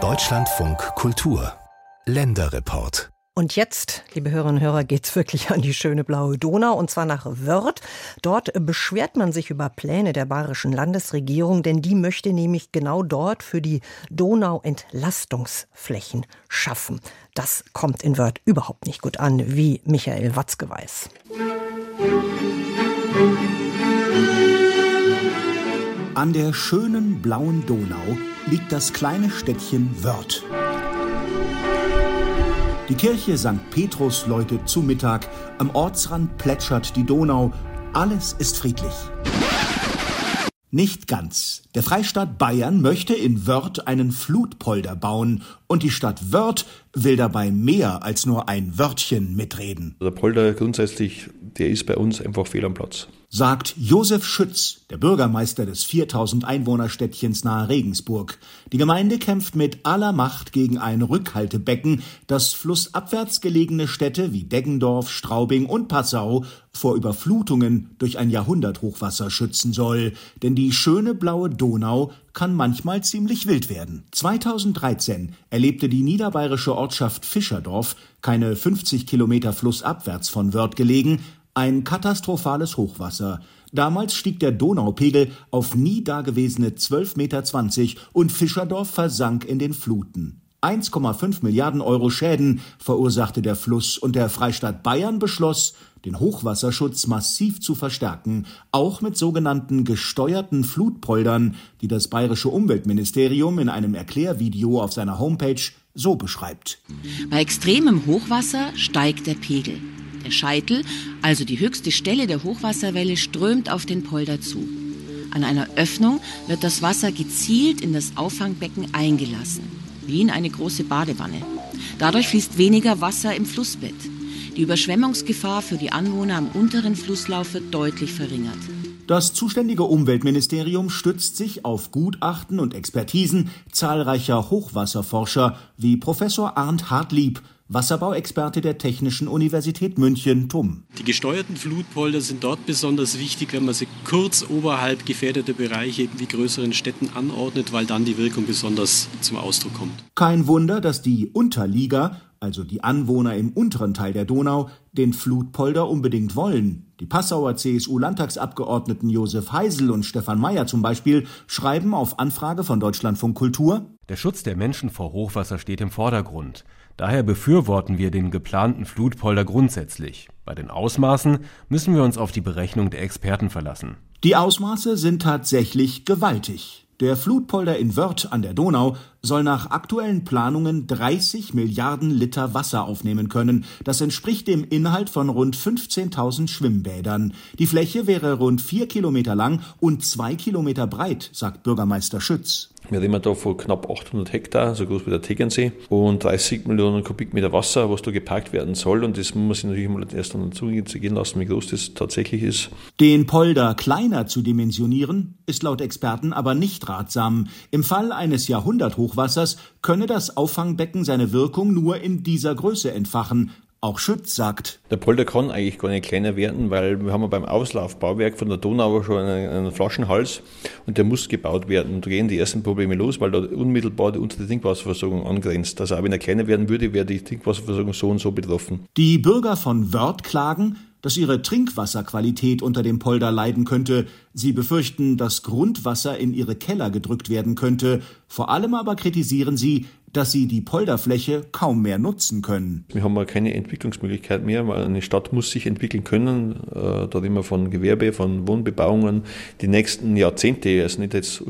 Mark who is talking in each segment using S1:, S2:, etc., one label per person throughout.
S1: Deutschlandfunk Kultur Länderreport
S2: und jetzt, liebe Hörerinnen und Hörer, geht's wirklich an die schöne blaue Donau und zwar nach Wörth. Dort beschwert man sich über Pläne der bayerischen Landesregierung, denn die möchte nämlich genau dort für die Donau Entlastungsflächen schaffen. Das kommt in Wörth überhaupt nicht gut an, wie Michael Watzke weiß.
S3: An der schönen blauen Donau liegt das kleine Städtchen Wörth. Die Kirche St. Petrus läutet zu Mittag, am Ortsrand plätschert die Donau, alles ist friedlich. Nicht ganz. Der Freistaat Bayern möchte in Wörth einen Flutpolder bauen und die Stadt Wörth will dabei mehr als nur ein Wörtchen mitreden.
S4: Der Polder grundsätzlich, der ist bei uns einfach fehl am Platz
S3: sagt Josef Schütz, der Bürgermeister des 4000 Einwohnerstädtchens nahe Regensburg. Die Gemeinde kämpft mit aller Macht gegen ein Rückhaltebecken, das flussabwärts gelegene Städte wie Deggendorf, Straubing und Passau vor Überflutungen durch ein Jahrhunderthochwasser schützen soll. Denn die schöne blaue Donau kann manchmal ziemlich wild werden. 2013 erlebte die niederbayerische Ortschaft Fischerdorf, keine 50 Kilometer flussabwärts von Wörth gelegen, ein katastrophales Hochwasser. Damals stieg der Donaupegel auf nie dagewesene 12,20 Meter und Fischerdorf versank in den Fluten. 1,5 Milliarden Euro Schäden verursachte der Fluss und der Freistaat Bayern beschloss, den Hochwasserschutz massiv zu verstärken, auch mit sogenannten gesteuerten Flutpoldern, die das bayerische Umweltministerium in einem Erklärvideo auf seiner Homepage so beschreibt.
S5: Bei extremem Hochwasser steigt der Pegel. Der Scheitel, also die höchste Stelle der Hochwasserwelle, strömt auf den Polder zu. An einer Öffnung wird das Wasser gezielt in das Auffangbecken eingelassen, wie in eine große Badewanne. Dadurch fließt weniger Wasser im Flussbett. Die Überschwemmungsgefahr für die Anwohner am unteren Flusslauf wird deutlich verringert.
S3: Das zuständige Umweltministerium stützt sich auf Gutachten und Expertisen zahlreicher Hochwasserforscher wie Professor Arndt Hartlieb Wasserbauexperte der Technischen Universität München, TUM.
S6: Die gesteuerten Flutpolder sind dort besonders wichtig, wenn man sie kurz oberhalb gefährdeter Bereiche wie größeren Städten anordnet, weil dann die Wirkung besonders zum Ausdruck kommt.
S3: Kein Wunder, dass die Unterlieger, also die Anwohner im unteren Teil der Donau, den Flutpolder unbedingt wollen. Die Passauer CSU-Landtagsabgeordneten Josef Heisel und Stefan Mayer zum Beispiel schreiben auf Anfrage von Deutschlandfunk Kultur
S7: Der Schutz der Menschen vor Hochwasser steht im Vordergrund. Daher befürworten wir den geplanten Flutpolder grundsätzlich. Bei den Ausmaßen müssen wir uns auf die Berechnung der Experten verlassen.
S3: Die Ausmaße sind tatsächlich gewaltig. Der Flutpolder in Wörth an der Donau soll nach aktuellen Planungen 30 Milliarden Liter Wasser aufnehmen können. Das entspricht dem Inhalt von rund 15.000 Schwimmbädern. Die Fläche wäre rund vier Kilometer lang und zwei Kilometer breit, sagt Bürgermeister Schütz.
S4: Wir reden da von knapp 800 Hektar, so groß wie der Tegernsee, und 30 Millionen Kubikmeter Wasser, was da geparkt werden soll. Und das muss man sich natürlich mal erst dann zugehen lassen, wie groß das tatsächlich ist.
S3: Den Polder kleiner zu dimensionieren, ist laut Experten aber nicht ratsam. Im Fall eines Jahrhunderthochwassers könne das Auffangbecken seine Wirkung nur in dieser Größe entfachen, auch Schütz sagt.
S4: Der Polder kann eigentlich gar nicht kleiner werden, weil wir haben beim Auslaufbauwerk von der Donau schon einen, einen Flaschenhals und der muss gebaut werden. Und da gehen die ersten Probleme los, weil da unmittelbar die unter die Trinkwasserversorgung angrenzt. Also auch wenn er kleiner werden würde, wäre die Trinkwasserversorgung so und so betroffen.
S3: Die Bürger von Wörth klagen, dass ihre Trinkwasserqualität unter dem Polder leiden könnte. Sie befürchten, dass Grundwasser in ihre Keller gedrückt werden könnte. Vor allem aber kritisieren sie, dass sie die Polderfläche kaum mehr nutzen können.
S4: Wir haben keine Entwicklungsmöglichkeit mehr, weil eine Stadt muss sich entwickeln können. Da immer von Gewerbe, von Wohnbebauungen die nächsten Jahrzehnte, also nicht jetzt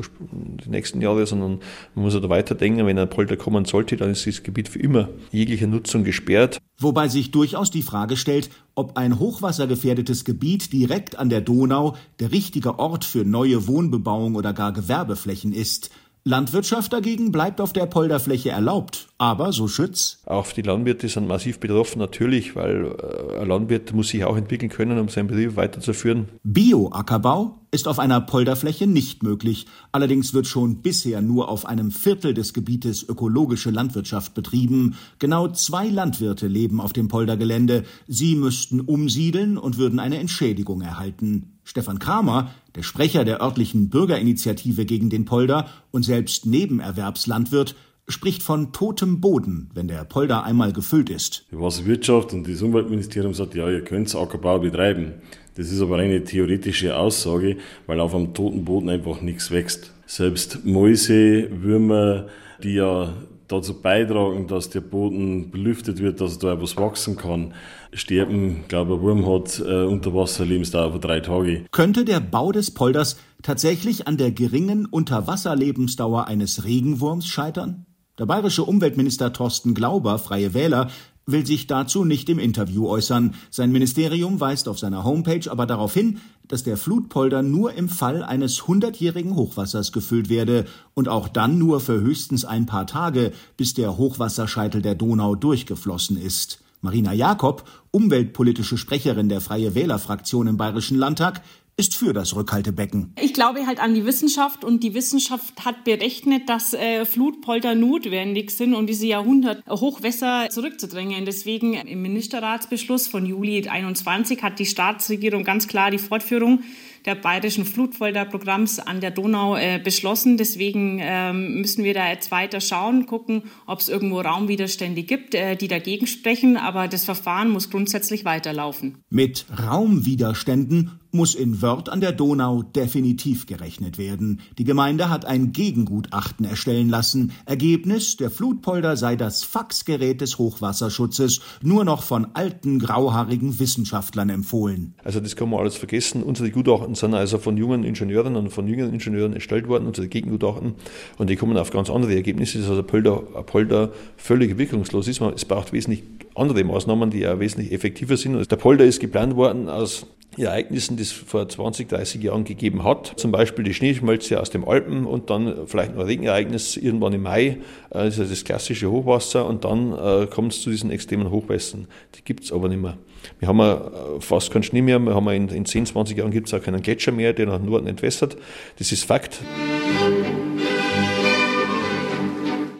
S4: die nächsten Jahre, sondern man muss da weiterdenken. Wenn ein Polder kommen sollte, dann ist das Gebiet für immer jeglicher Nutzung gesperrt.
S3: Wobei sich durchaus die Frage stellt, ob ein hochwassergefährdetes Gebiet direkt an der Donau der richtige Ort für neue Wohnbebauung oder gar Gewerbeflächen ist. Landwirtschaft dagegen bleibt auf der Polderfläche erlaubt, aber so Schütz.
S4: Auch die Landwirte sind massiv betroffen, natürlich, weil äh, ein Landwirt muss sich auch entwickeln können, um seinen Betrieb weiterzuführen.
S3: Bioackerbau ist auf einer Polderfläche nicht möglich. Allerdings wird schon bisher nur auf einem Viertel des Gebietes ökologische Landwirtschaft betrieben. Genau zwei Landwirte leben auf dem Poldergelände. Sie müssten umsiedeln und würden eine Entschädigung erhalten. Stefan Kramer, der Sprecher der örtlichen Bürgerinitiative gegen den Polder und selbst Nebenerwerbslandwirt, spricht von totem Boden, wenn der Polder einmal gefüllt ist.
S8: Die Wasserwirtschaft und das Umweltministerium sagt, ja, ihr könnt Ackerbau betreiben. Das ist aber eine theoretische Aussage, weil auf einem toten Boden einfach nichts wächst. Selbst Mäuse, Würmer, die ja dazu beitragen, dass der Boden belüftet wird, dass da etwas wachsen kann, sterben. Ich glaube, ein Wurm hat äh, Unterwasserlebensdauer von drei Tage.
S3: Könnte der Bau des Polders tatsächlich an der geringen Unterwasserlebensdauer eines Regenwurms scheitern? Der bayerische Umweltminister Thorsten Glauber, Freie Wähler, will sich dazu nicht im Interview äußern. Sein Ministerium weist auf seiner Homepage aber darauf hin, dass der Flutpolder nur im Fall eines hundertjährigen Hochwassers gefüllt werde und auch dann nur für höchstens ein paar Tage, bis der Hochwasserscheitel der Donau durchgeflossen ist. Marina Jakob, umweltpolitische Sprecherin der Freie Wählerfraktion im Bayerischen Landtag, ist für das Rückhaltebecken.
S9: Ich glaube halt an die Wissenschaft und die Wissenschaft hat berechnet, dass äh, Flutpolder notwendig sind, um diese Jahrhundert-Hochwässer zurückzudrängen. Deswegen im Ministerratsbeschluss von Juli 21 hat die Staatsregierung ganz klar die Fortführung der bayerischen Flutfolterprogramms an der Donau äh, beschlossen. Deswegen ähm, müssen wir da jetzt weiter schauen, gucken, ob es irgendwo Raumwiderstände gibt, äh, die dagegen sprechen. Aber das Verfahren muss grundsätzlich weiterlaufen.
S3: Mit Raumwiderständen muss in Wörth an der Donau definitiv gerechnet werden. Die Gemeinde hat ein Gegengutachten erstellen lassen. Ergebnis, der Flutpolder sei das Faxgerät des Hochwasserschutzes, nur noch von alten, grauhaarigen Wissenschaftlern empfohlen.
S4: Also das kann man alles vergessen. Unsere Gutachten sind also von jungen Ingenieuren und von jüngeren Ingenieuren erstellt worden, unsere Gegengutachten, und die kommen auf ganz andere Ergebnisse, dass also Polder, Polder völlig wirkungslos ist. Es braucht wesentlich andere Maßnahmen, die ja wesentlich effektiver sind. Der Polder ist geplant worden aus Ereignissen, die es vor 20, 30 Jahren gegeben hat. Zum Beispiel die Schneeschmelze aus den Alpen und dann vielleicht noch ein Regenereignis irgendwann im Mai, äh, das ist das klassische Hochwasser und dann äh, kommt es zu diesen extremen Hochwässern. Die gibt es aber nicht mehr. Wir haben äh, fast keinen Schnee mehr, wir haben in, in 10, 20 Jahren gibt es auch keinen Gletscher mehr, der nach Norden entwässert. Das ist Fakt.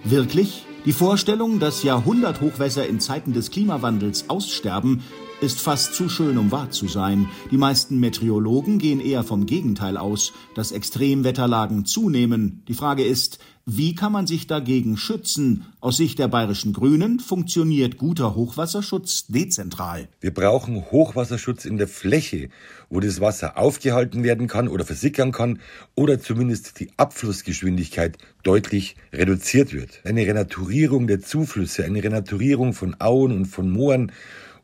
S3: Wirklich? Die Vorstellung, dass Jahrhunderthochwässer in Zeiten des Klimawandels aussterben, ist fast zu schön, um wahr zu sein. Die meisten Meteorologen gehen eher vom Gegenteil aus, dass Extremwetterlagen zunehmen. Die Frage ist, wie kann man sich dagegen schützen? Aus Sicht der bayerischen Grünen funktioniert guter Hochwasserschutz dezentral.
S10: Wir brauchen Hochwasserschutz in der Fläche, wo das Wasser aufgehalten werden kann oder versickern kann oder zumindest die Abflussgeschwindigkeit deutlich reduziert wird. Eine Renaturierung der Zuflüsse, eine Renaturierung von Auen und von Mooren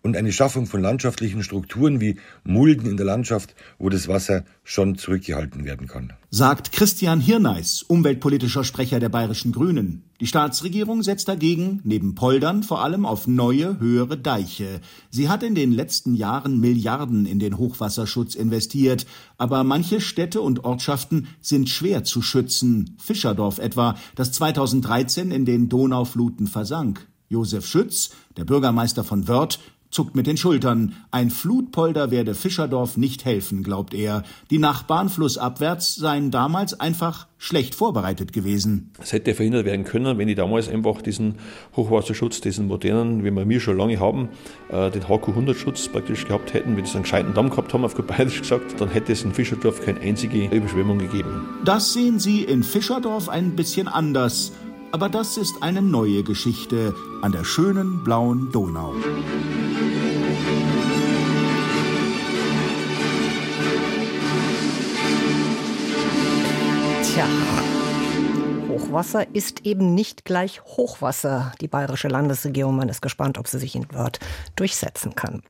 S10: und eine Schaffung von landschaftlichen Strukturen wie Mulden in der Landschaft, wo das Wasser schon zurückgehalten werden kann.
S3: Sagt Christian Hirneis, umweltpolitischer Sprecher der Bayerischen Grünen. Die Staatsregierung setzt dagegen neben Poldern vor allem auf neue, höhere Deiche. Sie hat in den letzten Jahren Milliarden in den Hochwasserschutz investiert, aber manche Städte und Ortschaften sind schwer zu schützen. Fischerdorf etwa, das 2013 in den Donaufluten versank. Josef Schütz, der Bürgermeister von Wörth, zuckt mit den Schultern. Ein Flutpolder werde Fischerdorf nicht helfen, glaubt er. Die Nachbarn flussabwärts seien damals einfach schlecht vorbereitet gewesen.
S4: Es hätte verhindert werden können, wenn die damals einfach diesen Hochwasserschutz, diesen modernen, wie wir mir schon lange haben, äh, den HQ100-Schutz praktisch gehabt hätten, wenn sie einen gescheiten Damm gehabt haben, auf gut bayerisch gesagt, dann hätte es in Fischerdorf keine einzige Überschwemmung gegeben.
S3: Das sehen sie in Fischerdorf ein bisschen anders. Aber das ist eine neue Geschichte an der schönen blauen Donau.
S2: Tja, Hochwasser ist eben nicht gleich Hochwasser. Die bayerische Landesregierung, man ist gespannt, ob sie sich in Wörth durchsetzen kann.